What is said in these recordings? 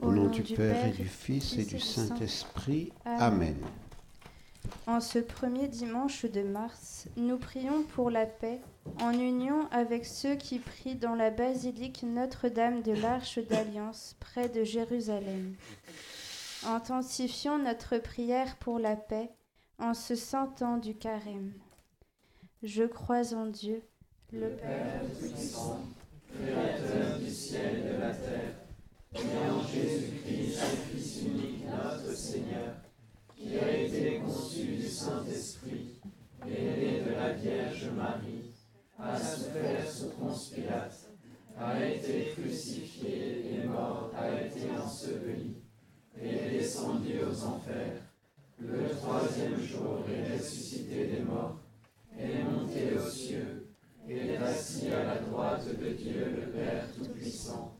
Au nom du Père et du Fils et du Saint-Esprit. Amen. En ce premier dimanche de mars, nous prions pour la paix en union avec ceux qui prient dans la basilique Notre-Dame de l'Arche d'Alliance près de Jérusalem. Intensifions notre prière pour la paix en se sentant du carême. Je crois en Dieu, le Père Tout-Puissant, Créateur du ciel et de la terre, et en Jésus-Christ, le Fils unique, notre Seigneur, qui a été conçu du Saint-Esprit, et né de la Vierge Marie, a souffert sous Ponce a été crucifié et mort, a été enseveli, et descendu aux enfers. Le troisième jour est ressuscité des morts, est monté aux cieux, et est assis à la droite de Dieu le Père Tout-Puissant,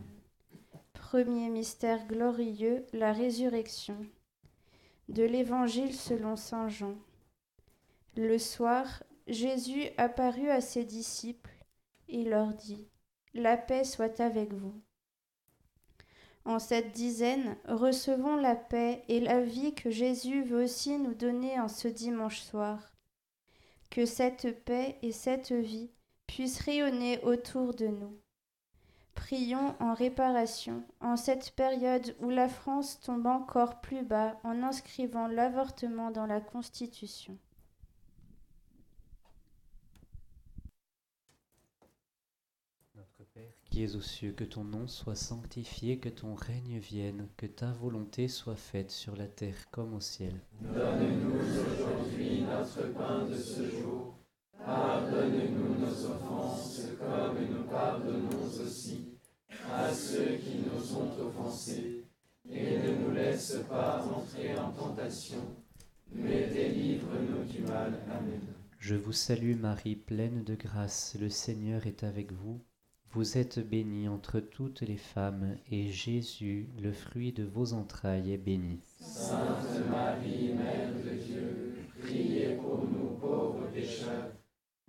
Premier mystère glorieux, la résurrection. De l'Évangile selon Saint Jean. Le soir, Jésus apparut à ses disciples et leur dit, La paix soit avec vous. En cette dizaine, recevons la paix et la vie que Jésus veut aussi nous donner en ce dimanche soir. Que cette paix et cette vie puissent rayonner autour de nous. Prions en réparation en cette période où la France tombe encore plus bas en inscrivant l'avortement dans la Constitution. Notre Père qui es aux cieux, que ton nom soit sanctifié, que ton règne vienne, que ta volonté soit faite sur la terre comme au ciel. Donne-nous aujourd'hui notre pain de ce jour. Pardonne-nous nos offenses comme nous pardonnons aussi à ceux qui nous ont offensés. Et ne nous laisse pas entrer en tentation, mais délivre-nous du mal. Amen. Je vous salue Marie, pleine de grâce, le Seigneur est avec vous. Vous êtes bénie entre toutes les femmes, et Jésus, le fruit de vos entrailles, est béni. Sainte Marie, Mère de Dieu, priez pour nous pauvres pécheurs,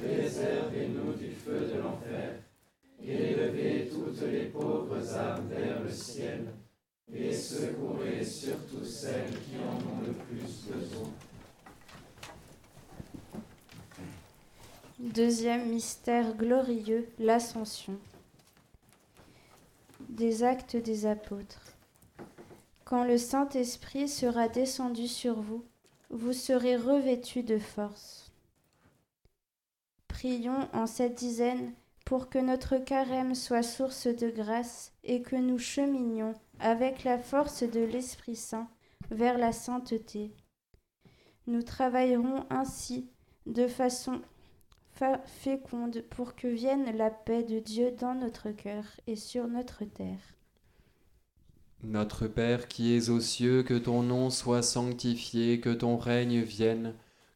préservez-nous du feu de l'enfer, élevez toutes les pauvres âmes vers le ciel, et secourez surtout celles qui en ont le plus besoin. Deuxième mystère glorieux, l'ascension. Des actes des apôtres. Quand le Saint-Esprit sera descendu sur vous, vous serez revêtus de force. Prions en cette dizaine pour que notre carême soit source de grâce et que nous cheminions avec la force de l'Esprit Saint vers la sainteté. Nous travaillerons ainsi de façon fa- féconde pour que vienne la paix de Dieu dans notre cœur et sur notre terre. Notre Père qui es aux cieux, que ton nom soit sanctifié, que ton règne vienne,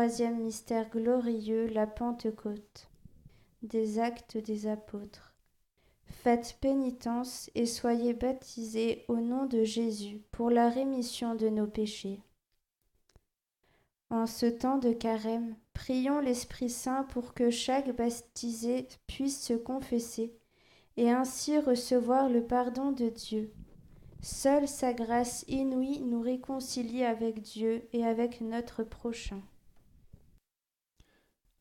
Troisième mystère glorieux, la Pentecôte. Des actes des apôtres. Faites pénitence et soyez baptisés au nom de Jésus pour la rémission de nos péchés. En ce temps de carême, prions l'Esprit Saint pour que chaque baptisé puisse se confesser et ainsi recevoir le pardon de Dieu. Seule sa grâce inouïe nous réconcilie avec Dieu et avec notre prochain.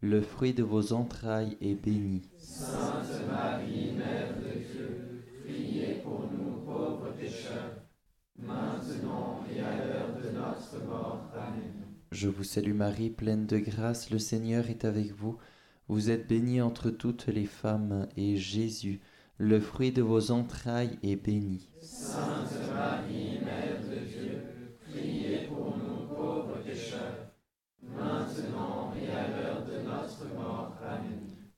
le fruit de vos entrailles, est béni. Sainte Marie, Mère de Dieu, priez pour nous pauvres pécheurs, maintenant et à l'heure de notre mort. Amen. Je vous salue Marie, pleine de grâce, le Seigneur est avec vous. Vous êtes bénie entre toutes les femmes, et Jésus, le fruit de vos entrailles, est béni. Sainte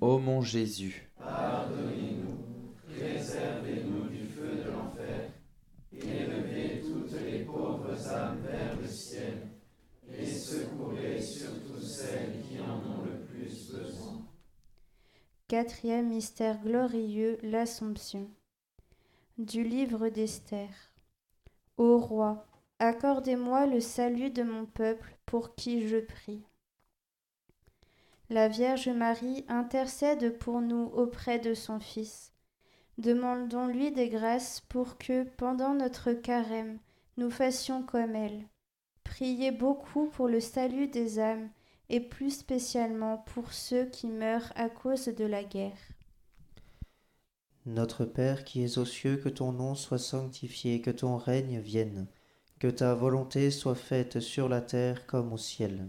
Ô mon Jésus, Pardonnez-nous, préservez-nous du feu de l'enfer, élevez toutes les pauvres âmes vers le ciel, et secourez surtout celles qui en ont le plus besoin. Quatrième mystère glorieux, l'Assomption. Du livre d'Esther. Ô roi, accordez-moi le salut de mon peuple pour qui je prie. La Vierge Marie intercède pour nous auprès de son Fils. Demandons-lui des grâces pour que, pendant notre carême, nous fassions comme elle. Priez beaucoup pour le salut des âmes et plus spécialement pour ceux qui meurent à cause de la guerre. Notre Père qui es aux cieux, que ton nom soit sanctifié, que ton règne vienne, que ta volonté soit faite sur la terre comme au ciel.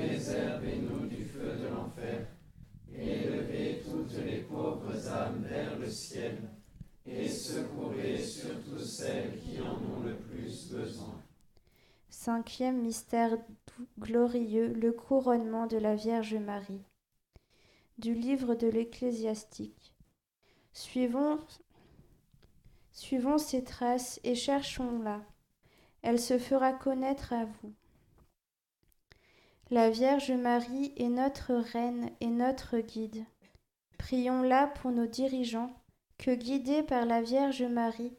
préservez-nous du feu de l'enfer, élevez toutes les pauvres âmes vers le ciel, et secourez surtout celles qui en ont le plus besoin. Cinquième mystère glorieux, le couronnement de la Vierge Marie. Du livre de l'Ecclésiastique. Suivons, suivons ses traces et cherchons-la. Elle se fera connaître à vous. La Vierge Marie est notre Reine et notre guide. Prions-la pour nos dirigeants, que guidés par la Vierge Marie,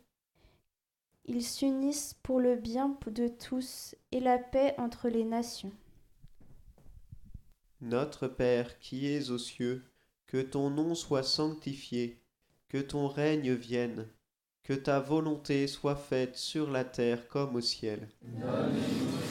ils s'unissent pour le bien de tous et la paix entre les nations. Notre Père qui es aux cieux, que ton nom soit sanctifié, que ton règne vienne, que ta volonté soit faite sur la terre comme au ciel. Donne-nous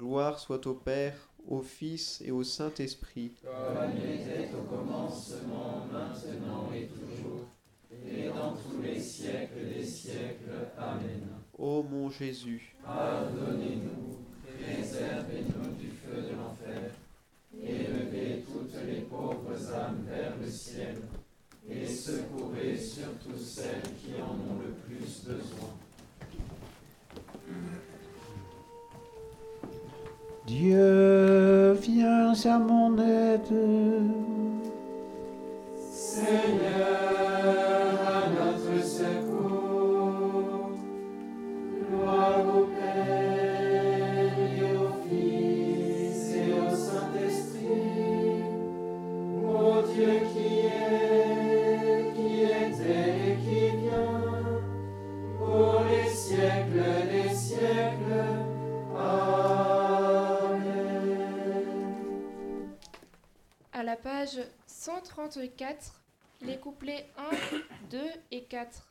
Gloire soit au Père, au Fils et au Saint-Esprit. Comme il était au commencement, maintenant et toujours, et dans tous les siècles des siècles. Amen. Ô mon Jésus, Pardonnez-nous, 134, les couplets 1, 2 et 4.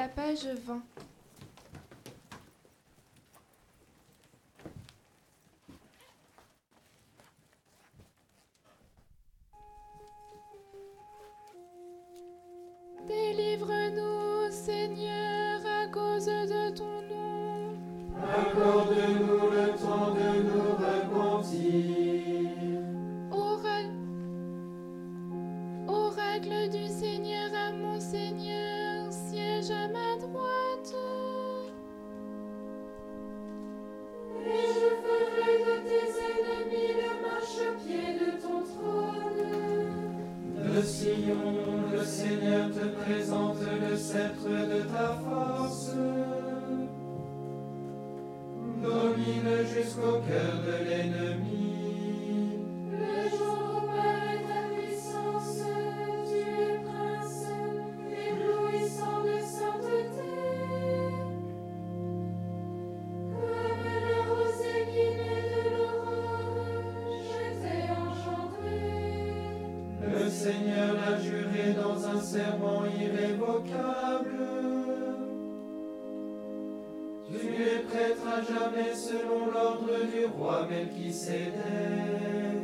la page 20. jamais selon l'ordre du roi Melchisédek.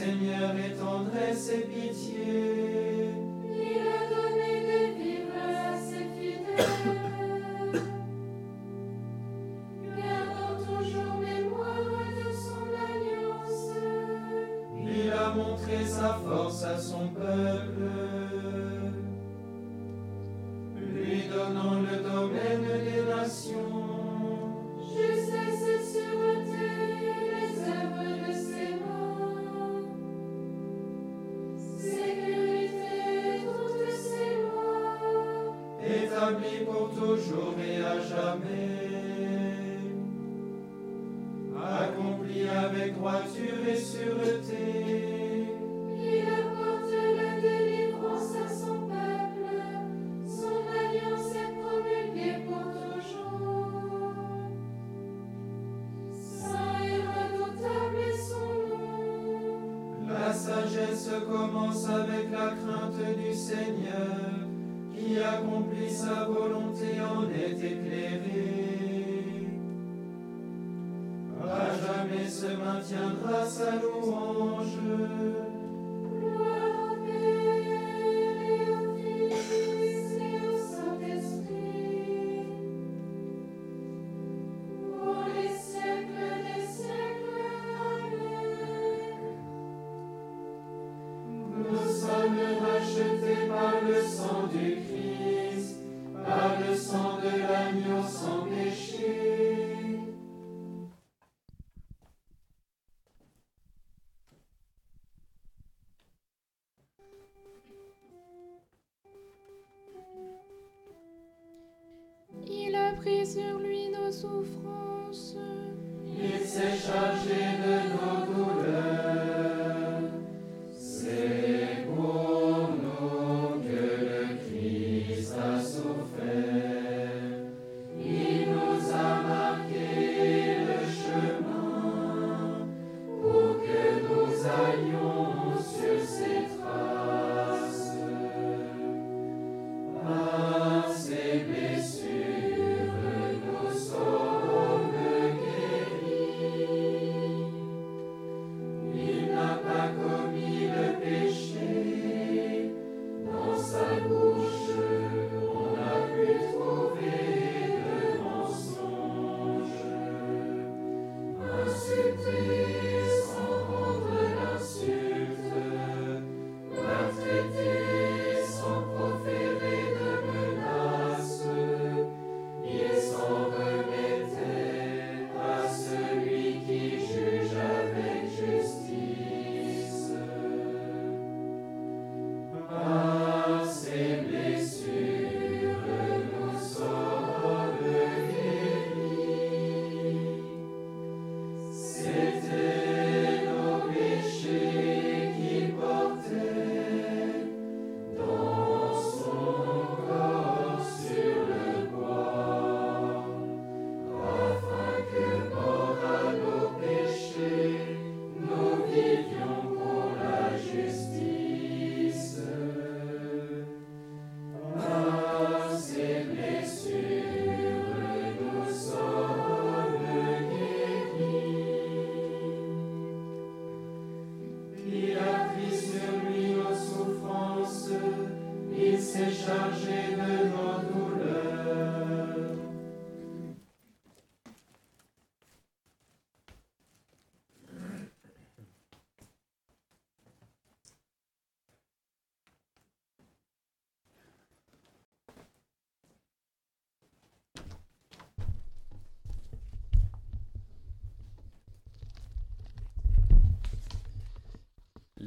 Seigneur est tendresse et pitié. pris sur lui nos souffrances. Il s'est chargé de nous.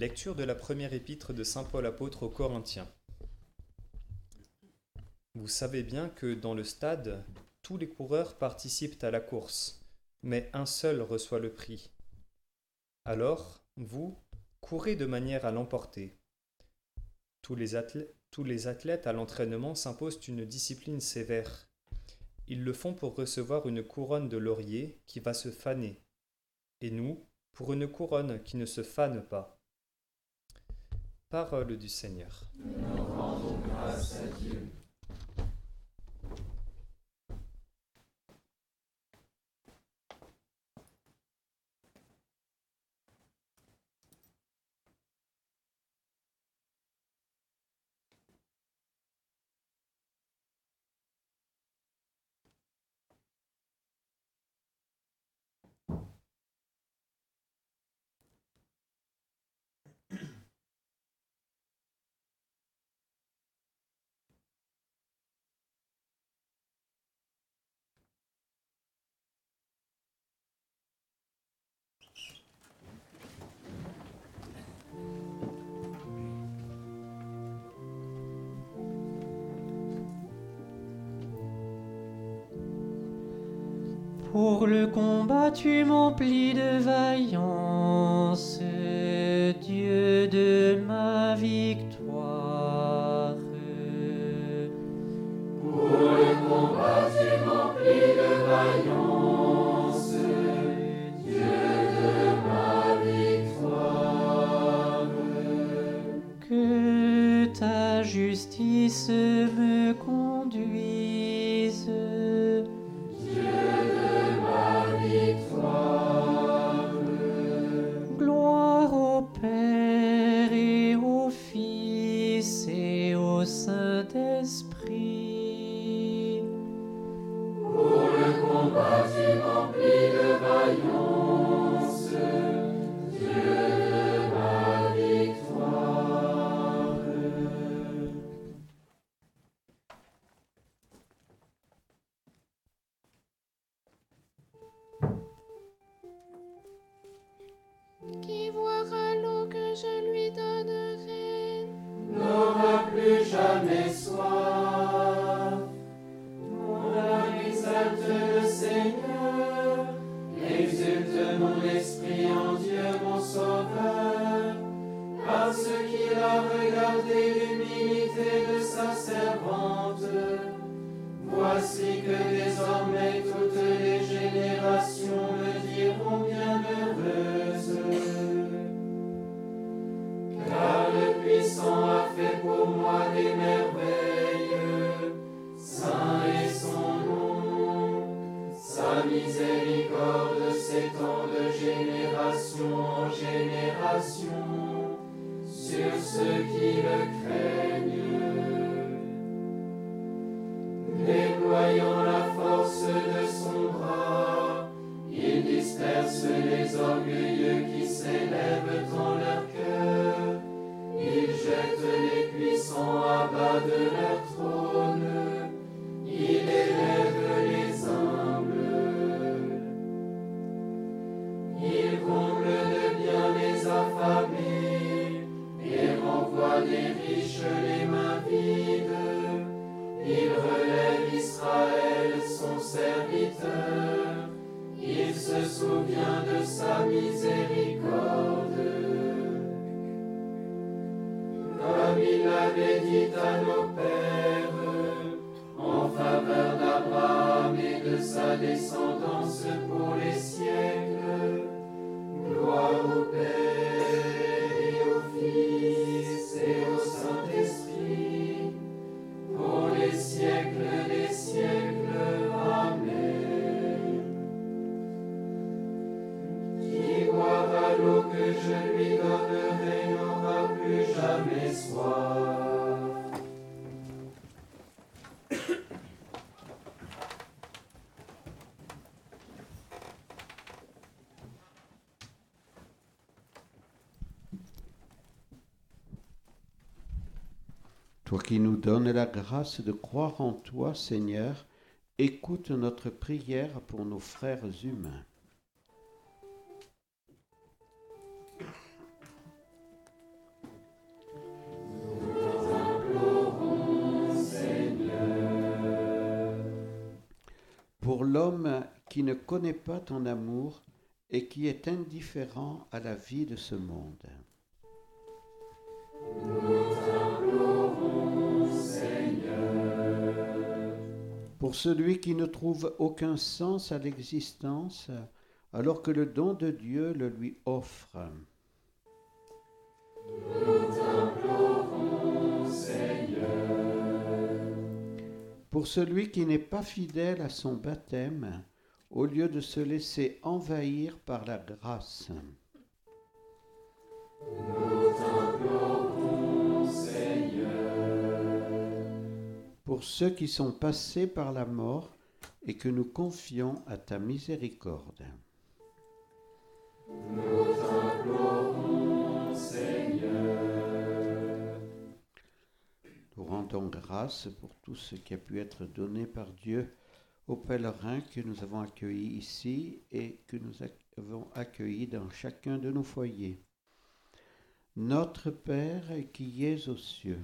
Lecture de la première épître de Saint Paul apôtre aux Corinthiens. Vous savez bien que dans le stade, tous les coureurs participent à la course, mais un seul reçoit le prix. Alors, vous, courez de manière à l'emporter. Tous les, athlètes, à l'entraînement s'imposent une discipline sévère. Ils le font pour recevoir une couronne de laurier qui va se faner, et nous, pour une couronne qui ne se fane pas. Parole du Seigneur. Pour le combat, tu m'emplis de vaillance, Dieu de ma victoire. Pour le combat, tu m'emplis de vaillance, Dieu de ma victoire. Que ta justice me Toi qui nous donnes la grâce de croire en toi, Seigneur, écoute notre prière pour nos frères humains. Pour l'homme qui ne connaît pas ton amour et qui est indifférent à la vie de ce monde. Pour celui qui ne trouve aucun sens à l'existence, alors que le don de Dieu le lui offre. Pour celui qui n'est pas fidèle à son baptême, au lieu de se laisser envahir par la grâce. Ceux qui sont passés par la mort et que nous confions à ta miséricorde. Nous rendons grâce pour tout ce qui a pu être donné par Dieu aux pèlerins que nous avons accueillis ici et que nous avons accueillis dans chacun de nos foyers. Notre Père qui es aux cieux,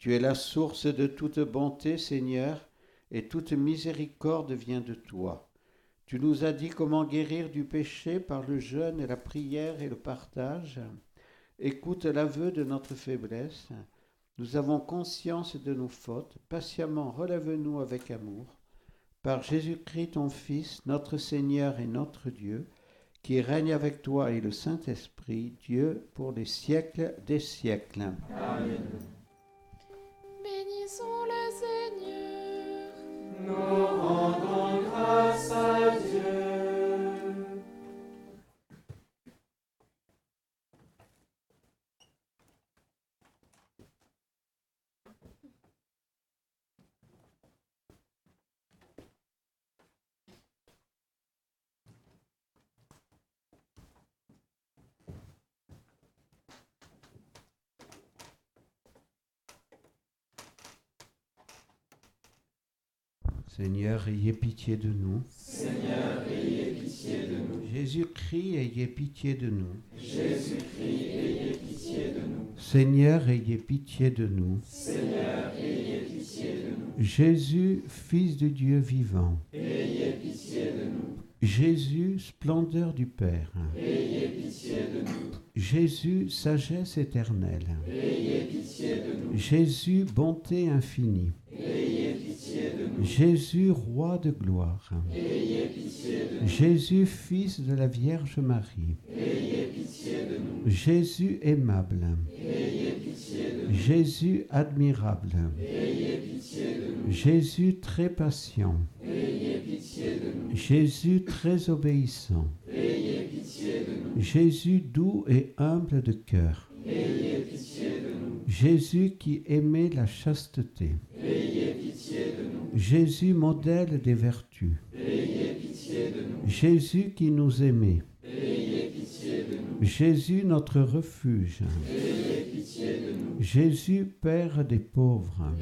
Tu es la source de toute bonté, Seigneur, et toute miséricorde vient de toi. Tu nous as dit comment guérir du péché par le jeûne et la prière et le partage. Écoute l'aveu de notre faiblesse. Nous avons conscience de nos fautes. Patiemment relève-nous avec amour. Par Jésus-Christ, ton Fils, notre Seigneur et notre Dieu, qui règne avec toi et le Saint-Esprit, Dieu, pour les siècles des siècles. Amen. Bénissons le Seigneur. Nous rendons grâce à Dieu. Seigneur, ayez pitié de nous. Seigneur, ayez pitié de nous. Jésus-Christ, ayez pitié de nous. Jésus-Christ, ayez pitié de nous. Seigneur, ayez pitié de nous. Seigneur, ayez pitié de nous. Jésus, Fils du Dieu vivant. Ayez pitié de nous. Jésus, splendeur du Père. Ayez pitié de nous. Jésus, sagesse éternelle. Ayez pitié de nous. Jésus, bonté infinie. Ayez de. Jésus, roi de gloire. Jésus, fils de la Vierge Marie. Jésus, aimable. Jésus, admirable. Jésus, très patient. Jésus, très obéissant. Jésus, doux et humble de cœur. Jésus qui aimait la chasteté. Jésus, modèle des vertus. Jésus qui nous aimait. Jésus, notre refuge. Jésus, Père des pauvres.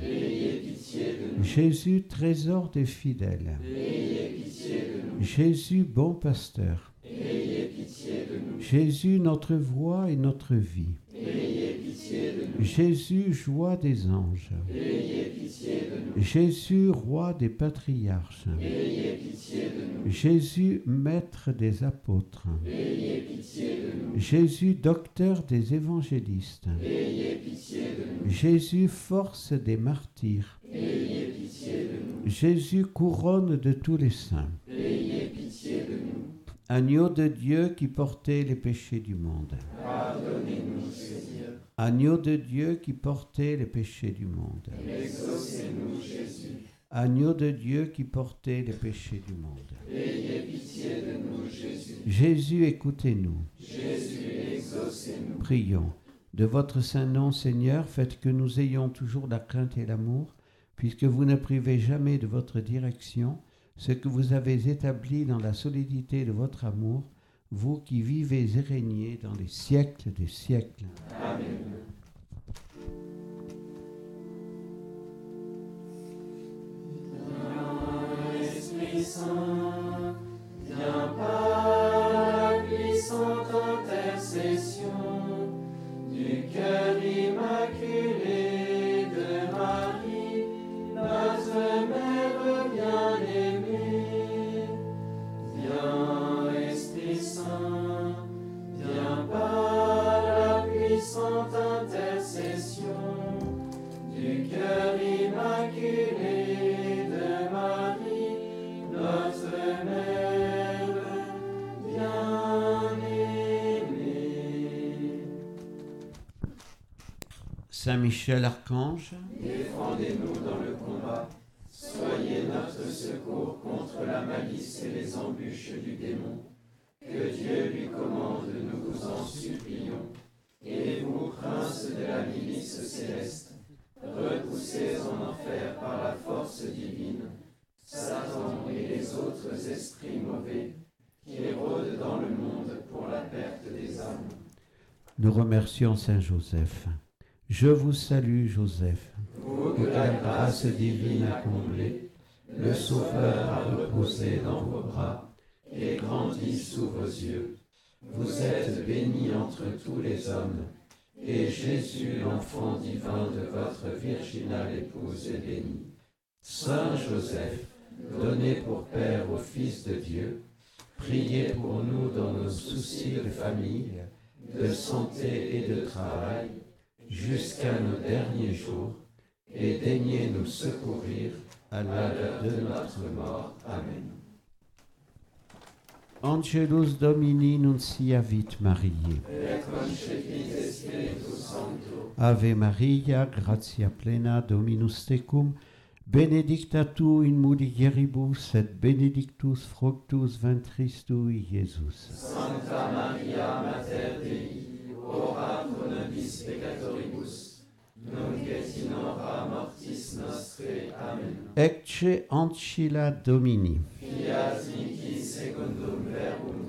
Jésus, trésor des fidèles. Jésus, bon pasteur. Jésus, notre voix et notre vie. Jésus, joie des anges. Jésus, roi des patriarches. Jésus, maître des apôtres. Jésus, docteur des évangélistes. Jésus, force des martyrs. Jésus, couronne de tous les saints. Agneau de Dieu qui portait les péchés du monde. Agneau de Dieu qui portait les péchés du monde. Exaucez-nous, Jésus. Agneau de Dieu qui portait les péchés du monde. Jésus. Jésus, écoutez-nous. Jésus, exaucez-nous. Prions. De votre saint nom, Seigneur, faites que nous ayons toujours la crainte et l'amour, puisque vous ne privez jamais de votre direction ce que vous avez établi dans la solidité de votre amour, vous qui vivez et régnez dans les siècles des siècles. Amen. Saint, viens par Saint Michel Archange, Défendez-nous dans le combat. Soyez notre secours contre la malice et les embûches du démon. Que Dieu lui commande, nous vous en supplions. Et vous, princes de la milice céleste, repoussez en enfer par la force divine Satan et les autres esprits mauvais qui rôdent dans le monde pour la perte des âmes. nous remercions Saint Joseph. Je vous salue, Joseph, que la grâce divine a comblé, le Sauveur a reposé dans vos bras et grandi sous vos yeux. Vous êtes bénie entre tous les hommes, et Jésus, l'enfant divin de votre virginale épouse, est béni. Saint Joseph, donné pour Père au Fils de Dieu, priez pour nous dans nos soucis de famille, de santé et de travail, jusqu'à nos derniers jours, et daignez nous secourir à l'heure de notre mort. Amen. Angelus Domini nunciavit Mariae. Ave Maria, gratia plena, Dominus tecum, benedicta tu in mulieribus, et benedictus fructus ventris tui, Iesus. Sancta Maria Mater Dei, ora pro nobis peccatoribus, nunc et in hora mortis nostrae. Amen. Ecce ancilla Domini. Fiat mihi secundum verbum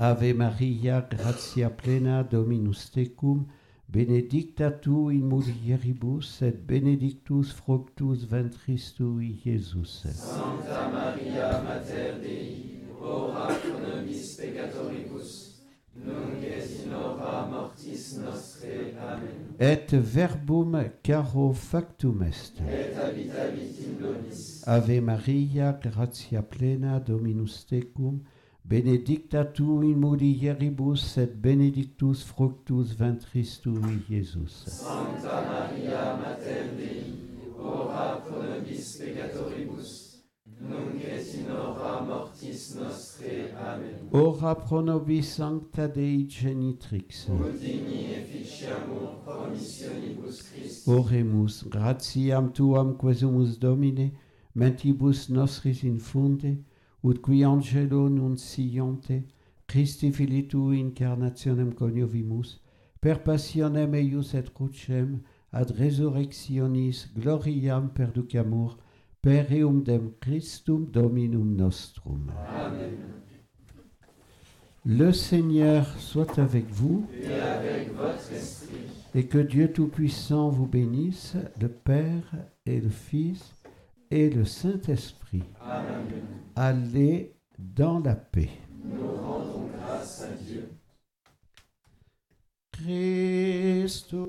Ave Maria, gratia plena, Dominus tecum, benedicta tu in mulieribus et benedictus fructus ventris tui, Iesus. Sancta Maria, Mater Dei, ora pro nobis peccatoribus, et verbum caro factum est. Et habitavit in nobis, Ave Maria, gratia plena, Dominus tecum, benedicta tu in mulieribus et benedictus fructus ventris tui, Iesus. Sancta Maria, Mater Dei, ora pro nobis peccatoribus, Nunc et in hora mortis nostre. Amen. Ora pro nobis sancta Dei genitrix. Ut digni efficiamur promissionibus Christi. Oremus, gratiam tuam quesumus Domine, mentibus nostris infunde, ut qui angelo nunciante, Christi Filii tu incarnationem coniovimus, per passionem eius et crucem, ad resurrectionis gloriam perducamur, per eum dem Christum Dominum nostrum. Amen. Le Seigneur soit avec vous Et avec votre esprit, et que Dieu Tout-Puissant vous bénisse, le Père et le Fils et le Saint-Esprit. Amen. Allez dans la paix. Nous rendons grâce à Dieu. Christus